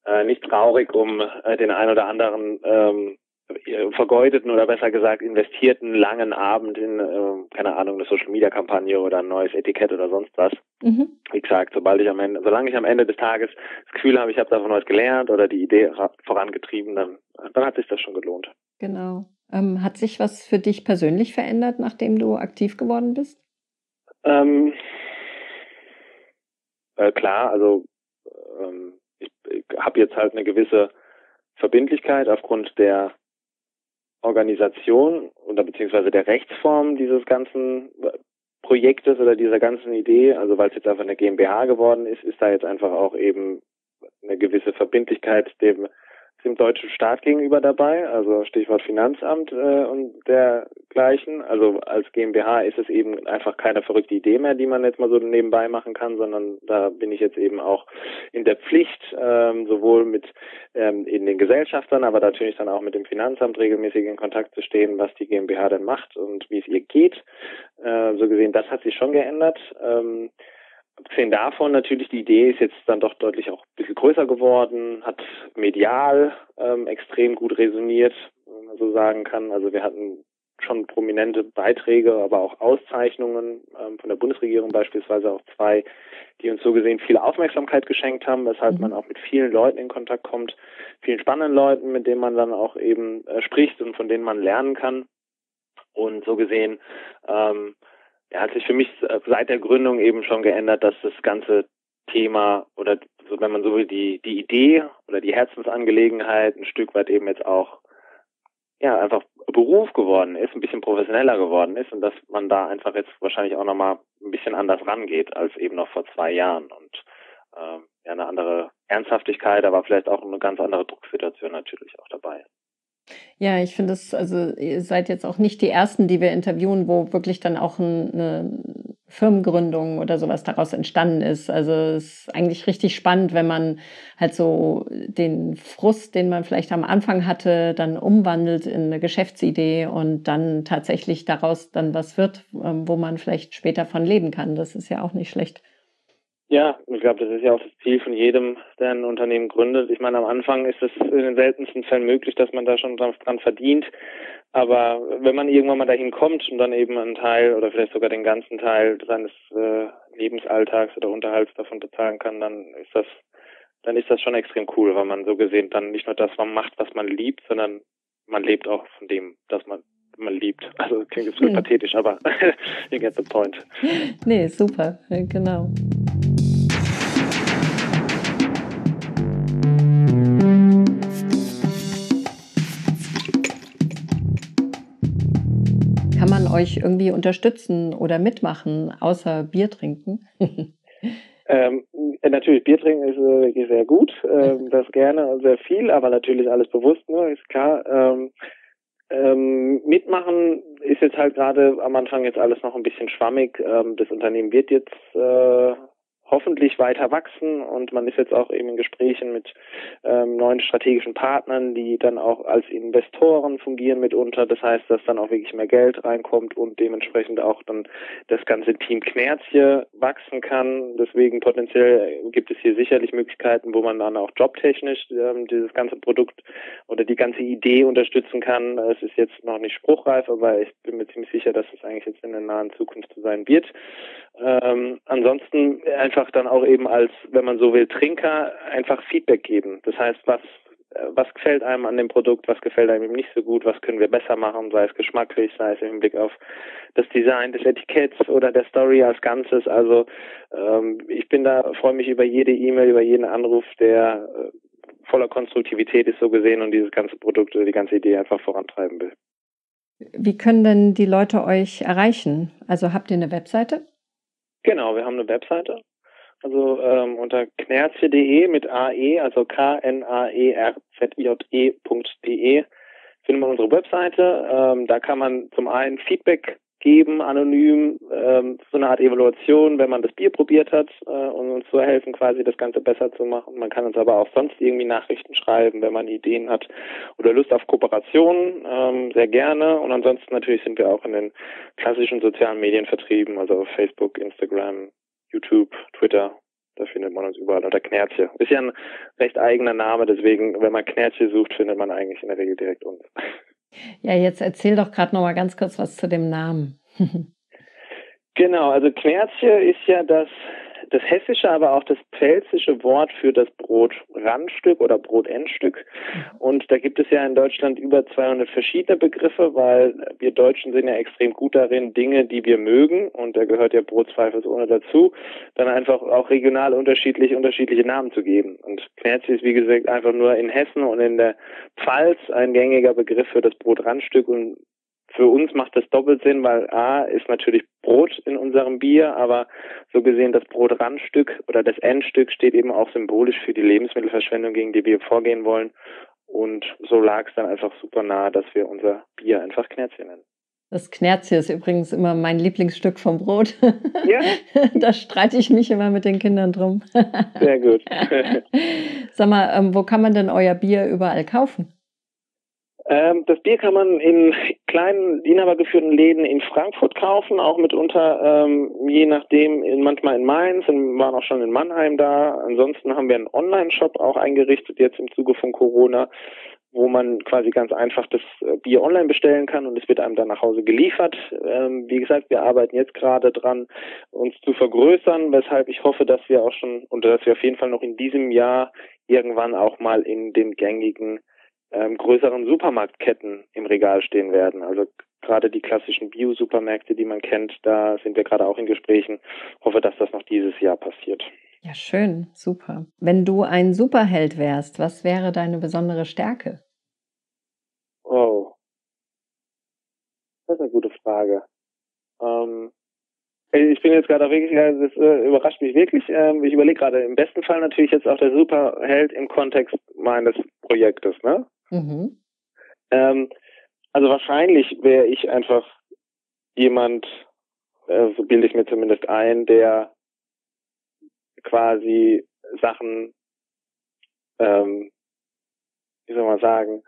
äh, nicht traurig um äh, den ein oder anderen ähm, äh, vergeudeten oder besser gesagt investierten langen Abend in, äh, keine Ahnung, eine Social Media Kampagne oder ein neues Etikett oder sonst was. Mhm. Wie gesagt, sobald ich am Ende, solange ich am Ende des Tages das Gefühl habe, ich habe davon was gelernt oder die Idee vorangetrieben, dann, dann hat sich das schon gelohnt. Genau. Ähm, hat sich was für dich persönlich verändert, nachdem du aktiv geworden bist? Ähm, äh, klar, also ähm, ich, ich habe jetzt halt eine gewisse Verbindlichkeit aufgrund der Organisation oder beziehungsweise der Rechtsform dieses ganzen Projektes oder dieser ganzen Idee, also weil es jetzt einfach eine GmbH geworden ist, ist da jetzt einfach auch eben eine gewisse Verbindlichkeit dem dem deutschen Staat gegenüber dabei, also Stichwort Finanzamt äh, und dergleichen. Also als GmbH ist es eben einfach keine verrückte Idee mehr, die man jetzt mal so nebenbei machen kann, sondern da bin ich jetzt eben auch in der Pflicht, ähm, sowohl mit ähm, in den Gesellschaftern, aber natürlich dann auch mit dem Finanzamt regelmäßig in Kontakt zu stehen, was die GmbH denn macht und wie es ihr geht. Äh, so gesehen, das hat sich schon geändert. Ähm, Abgesehen davon natürlich, die Idee ist jetzt dann doch deutlich auch ein bisschen größer geworden, hat medial ähm, extrem gut resoniert, wenn man so sagen kann. Also wir hatten schon prominente Beiträge, aber auch Auszeichnungen ähm, von der Bundesregierung beispielsweise auch zwei, die uns so gesehen viel Aufmerksamkeit geschenkt haben, weshalb mhm. man auch mit vielen Leuten in Kontakt kommt, vielen spannenden Leuten, mit denen man dann auch eben äh, spricht und von denen man lernen kann. Und so gesehen ähm, ja, hat sich für mich seit der Gründung eben schon geändert, dass das ganze Thema oder so, wenn man so will, die, die Idee oder die Herzensangelegenheit ein Stück weit eben jetzt auch ja einfach Beruf geworden ist, ein bisschen professioneller geworden ist und dass man da einfach jetzt wahrscheinlich auch nochmal ein bisschen anders rangeht als eben noch vor zwei Jahren und äh, ja eine andere Ernsthaftigkeit, aber vielleicht auch eine ganz andere Drucksituation natürlich auch dabei. Ja, ich finde es, also ihr seid jetzt auch nicht die Ersten, die wir interviewen, wo wirklich dann auch eine Firmengründung oder sowas daraus entstanden ist. Also es ist eigentlich richtig spannend, wenn man halt so den Frust, den man vielleicht am Anfang hatte, dann umwandelt in eine Geschäftsidee und dann tatsächlich daraus dann was wird, ähm, wo man vielleicht später von leben kann. Das ist ja auch nicht schlecht. Ja, ich glaube, das ist ja auch das Ziel von jedem, der ein Unternehmen gründet. Ich meine, am Anfang ist es in den seltensten Fällen möglich, dass man da schon dran, dran verdient. Aber wenn man irgendwann mal dahin kommt und dann eben einen Teil oder vielleicht sogar den ganzen Teil seines äh, Lebensalltags oder Unterhalts davon bezahlen kann, dann ist das, dann ist das schon extrem cool, weil man so gesehen dann nicht nur das macht, was man liebt, sondern man lebt auch von dem, dass man man liebt. Also klingt jetzt hm. pathetisch, aber [laughs] you get the point. Nee, super, genau. Euch irgendwie unterstützen oder mitmachen, außer Bier trinken? [laughs] Ähm, äh, natürlich, Bier trinken ist äh, sehr gut, ähm, [laughs] das gerne und sehr viel, aber natürlich alles bewusst, ne, ist klar. Ähm, ähm, mitmachen ist jetzt halt gerade am Anfang jetzt alles noch ein bisschen schwammig. Ähm, das Unternehmen wird jetzt äh, hoffentlich weiter wachsen und man ist jetzt auch eben in Gesprächen mit ähm, neuen strategischen Partnern, die dann auch als Investoren fungieren mitunter. Das heißt, dass dann auch wirklich mehr Geld reinkommt und dementsprechend auch dann das ganze Team Knerzje wachsen kann. Deswegen potenziell gibt es hier sicherlich Möglichkeiten, wo man dann auch jobtechnisch ähm, dieses ganze Produkt oder die ganze Idee unterstützen kann. Es ist jetzt noch nicht spruchreif, aber ich bin mir ziemlich sicher, dass es eigentlich jetzt in der nahen Zukunft so sein wird. Ähm, ansonsten einfach dann auch eben als, wenn man so will, Trinker einfach Feedback geben. Das heißt, was äh, was gefällt einem an dem Produkt, was gefällt einem nicht so gut, was können wir besser machen, sei es geschmacklich, sei es im Hinblick auf das Design des Etiketts oder der Story als Ganzes. Also ähm, ich bin da, freue mich über jede E-Mail, über jeden Anruf, der äh, voller Konstruktivität ist so gesehen und dieses ganze Produkt oder die ganze Idee einfach vorantreiben will. Wie können denn die Leute euch erreichen? Also habt ihr eine Webseite? Genau, wir haben eine Webseite. Also ähm, unter knerze.de mit AE, also K-N-A-E-R-Z-J-E.de findet man unsere Webseite. Ähm, da kann man zum einen Feedback geben, anonym, ähm, so eine Art Evaluation, wenn man das Bier probiert hat, äh, um uns zu helfen, quasi das Ganze besser zu machen. Man kann uns aber auch sonst irgendwie Nachrichten schreiben, wenn man Ideen hat oder Lust auf Kooperation, ähm, sehr gerne. Und ansonsten natürlich sind wir auch in den klassischen sozialen Medien vertrieben, also auf Facebook, Instagram, YouTube, Twitter. Da findet man uns überall unter Knerzche. Ist ja ein recht eigener Name, deswegen, wenn man Knerzche sucht, findet man eigentlich in der Regel direkt uns. Ja, jetzt erzähl doch gerade noch mal ganz kurz was zu dem Namen. [laughs] genau, also Knerzche ist ja das das hessische, aber auch das pfälzische Wort für das Brotrandstück oder Brotendstück. Und da gibt es ja in Deutschland über 200 verschiedene Begriffe, weil wir Deutschen sind ja extrem gut darin, Dinge, die wir mögen, und da gehört ja Brot zweifelsohne dazu, dann einfach auch regional unterschiedlich unterschiedliche Namen zu geben. Und Knerzi ist, wie gesagt, einfach nur in Hessen und in der Pfalz ein gängiger Begriff für das Brotrandstück und für uns macht das doppelt Sinn, weil A ist natürlich Brot in unserem Bier, aber so gesehen das Brotrandstück oder das Endstück steht eben auch symbolisch für die Lebensmittelverschwendung, gegen die wir vorgehen wollen. Und so lag es dann einfach super nah, dass wir unser Bier einfach Knerzchen nennen. Das Knerzchen ist übrigens immer mein Lieblingsstück vom Brot. [laughs] Ja. [laughs] da streite ich mich immer mit den Kindern drum. Sehr gut. [laughs] Sag mal, ähm, wo kann man denn euer Bier überall kaufen? Ähm, das Bier kann man in kleinen, inhabergeführten Läden in Frankfurt kaufen, auch mitunter, ähm, je nachdem, manchmal in Mainz, waren auch schon in Mannheim da. Ansonsten haben wir einen Online-Shop auch eingerichtet, jetzt im Zuge von Corona, wo man quasi ganz einfach das äh, Bier online bestellen kann und es wird einem dann nach Hause geliefert. Ähm, wie gesagt, wir arbeiten jetzt gerade dran, uns zu vergrößern, weshalb ich hoffe, dass wir auch schon, und dass wir auf jeden Fall noch in diesem Jahr irgendwann auch mal in den gängigen ähm, größeren Supermarktketten im Regal stehen werden. Also gerade die klassischen Bio-Supermärkte, die man kennt, da sind wir gerade auch in Gesprächen. Hoffe, dass das noch dieses Jahr passiert. Ja, schön, super. Wenn du ein Superheld wärst, was wäre deine besondere Stärke? Oh, das ist eine gute Frage. Ähm, ich bin jetzt gerade wirklich, das äh, überrascht mich wirklich. Ähm, ich überlege gerade, im besten Fall natürlich jetzt auch der Superheld im Kontext meines Projektes, ne? Mhm. Ähm, also wahrscheinlich wäre ich einfach jemand, äh, so bilde ich mir zumindest ein, der quasi Sachen, ähm, wie soll man sagen,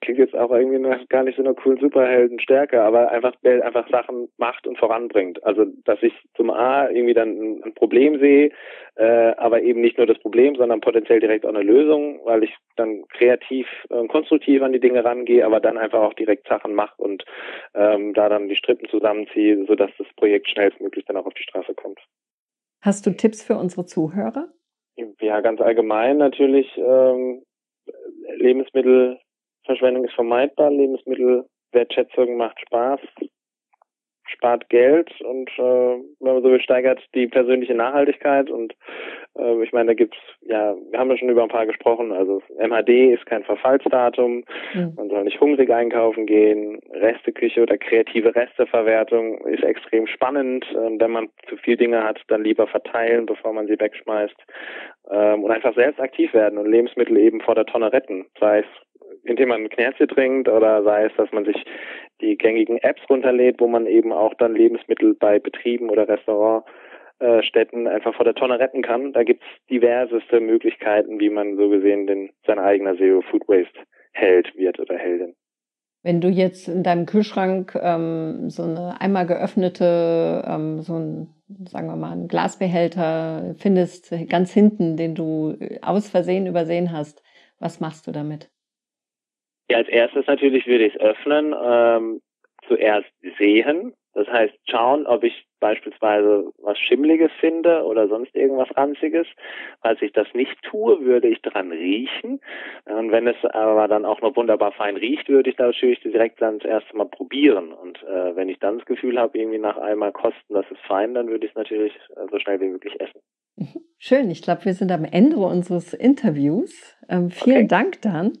klingt jetzt auch irgendwie nach gar nicht so einer coolen Superheldenstärke, aber einfach, der einfach Sachen macht und voranbringt. Also, dass ich zum A irgendwie dann ein, Problem sehe, äh, aber eben nicht nur das Problem, sondern potenziell direkt auch eine Lösung, weil ich dann kreativ und äh, konstruktiv an die Dinge rangehe, aber dann einfach auch direkt Sachen mache und ähm, da dann die Strippen zusammenziehe, sodass das Projekt schnellstmöglich dann auch auf die Straße kommt. Hast du Tipps für unsere Zuhörer? Ja, ganz allgemein natürlich ähm, Lebensmittel Verschwendung ist vermeidbar, Lebensmittelwertschätzung macht Spaß, spart Geld und äh, wenn man so will, steigert die persönliche Nachhaltigkeit und äh, ich meine, da gibt's ja, wir haben ja schon über ein paar gesprochen, also MHD ist kein Verfallsdatum, mhm. man soll nicht hungrig einkaufen gehen, Resteküche oder kreative Resteverwertung ist extrem spannend, äh, wenn man zu viel Dinge hat, dann lieber verteilen, bevor man sie wegschmeißt. Ähm, und einfach selbst aktiv werden und Lebensmittel eben vor der Tonne retten, sei es indem man ein Knärze trinkt oder sei es, dass man sich die gängigen Apps runterlädt, wo man eben auch dann Lebensmittel bei Betrieben oder Restaurantstätten einfach vor der Tonne retten kann. Da gibt's diverseste Möglichkeiten, wie man so gesehen den, sein eigener Zero Food Waste Held wird oder Heldin. Wenn du jetzt in deinem Kühlschrank ähm, so eine einmal geöffnete, ähm, so ein, sagen wir mal, einen Glasbehälter findest, ganz hinten, den du aus Versehen übersehen hast, was machst du damit? Ja, als erstes natürlich würde ich es öffnen, ähm, zuerst sehen, das heißt schauen, ob ich beispielsweise was Schimmliges finde oder sonst irgendwas Ranziges. Falls ich das nicht tue, würde ich dran riechen. Und wenn es aber dann auch noch wunderbar fein riecht, würde ich natürlich direkt dann das erste Mal probieren. Und äh, wenn ich dann das Gefühl habe, irgendwie nach einmal kosten, das ist fein, dann würde ich es natürlich äh, so schnell wie möglich essen. Mhm. Schön, ich glaube, wir sind am Ende unseres Interviews. Ähm, vielen okay. Dank, Dan.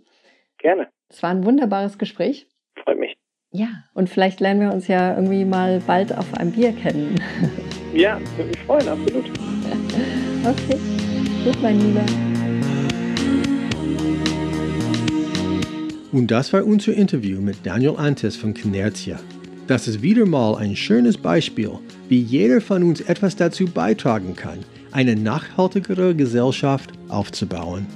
Gerne. Es war ein wunderbares Gespräch. Freut mich. Ja, und vielleicht lernen wir uns ja irgendwie mal bald auf einem Bier kennen. [laughs] Ja, würde mich freuen, absolut. [laughs] Okay, gut, mein Lieber. Und das war unser Interview mit Daniel Antes von Kinerzia. Das ist wieder mal ein schönes Beispiel, wie jeder von uns etwas dazu beitragen kann, eine nachhaltigere Gesellschaft aufzubauen.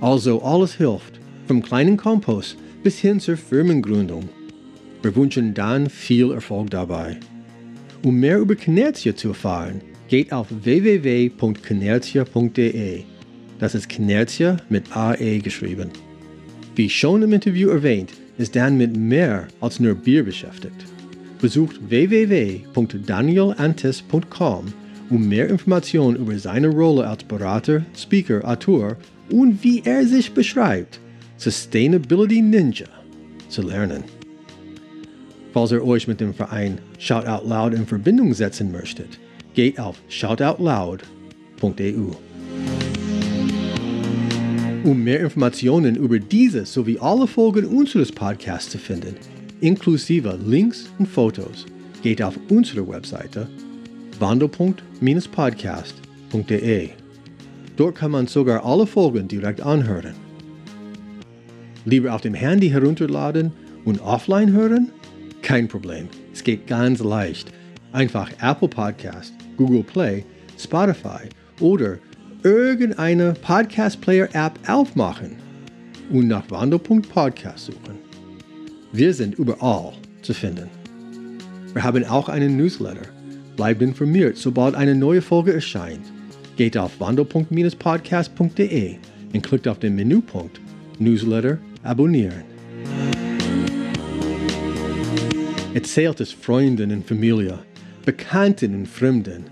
Also alles hilft, vom kleinen Kompost bis hin zur Firmengründung. Wir wünschen dann viel Erfolg dabei. Um mehr über Kinerzia zu erfahren, geht auf www.kinerzia.de. Das ist Kinerzia mit AE geschrieben. Wie schon im Interview erwähnt, ist Dan mit mehr als nur Bier beschäftigt. Besucht www.danielantes.com, um mehr Informationen über seine Rolle als Berater, Speaker, Autor und wie er sich beschreibt, Sustainability Ninja, zu lernen. Falls ihr euch mit dem Verein Shout Out Loud in Verbindung setzen möchtet, geht auf shoutoutloud.eu. Um mehr Informationen über diese sowie alle Folgen unseres Podcasts zu finden, inklusive Links und Fotos, geht auf unsere Webseite wandelpunkt-podcast.de. Dort kann man sogar alle Folgen direkt anhören. Lieber auf dem Handy herunterladen und offline hören? Kein Problem, es geht ganz leicht. Einfach Apple Podcast, Google Play, Spotify oder irgendeine Podcast-Player-App aufmachen und nach Wandelpunkt-Podcast suchen. Wir sind überall zu finden. Wir haben auch einen Newsletter. Bleibt informiert, sobald eine neue Folge erscheint. Geht auf wandelpunkt-podcast.de und klickt auf den Menüpunkt Newsletter abonnieren. Erzählt es Freunden und Familie, Bekannten und Fremden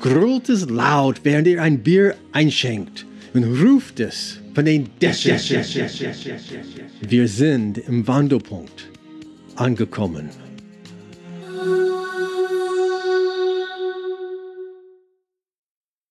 grüllt es laut, während ihr ein Bier einschenkt und ruft es von den Dächern. Wir sind im Wandelpunkt angekommen.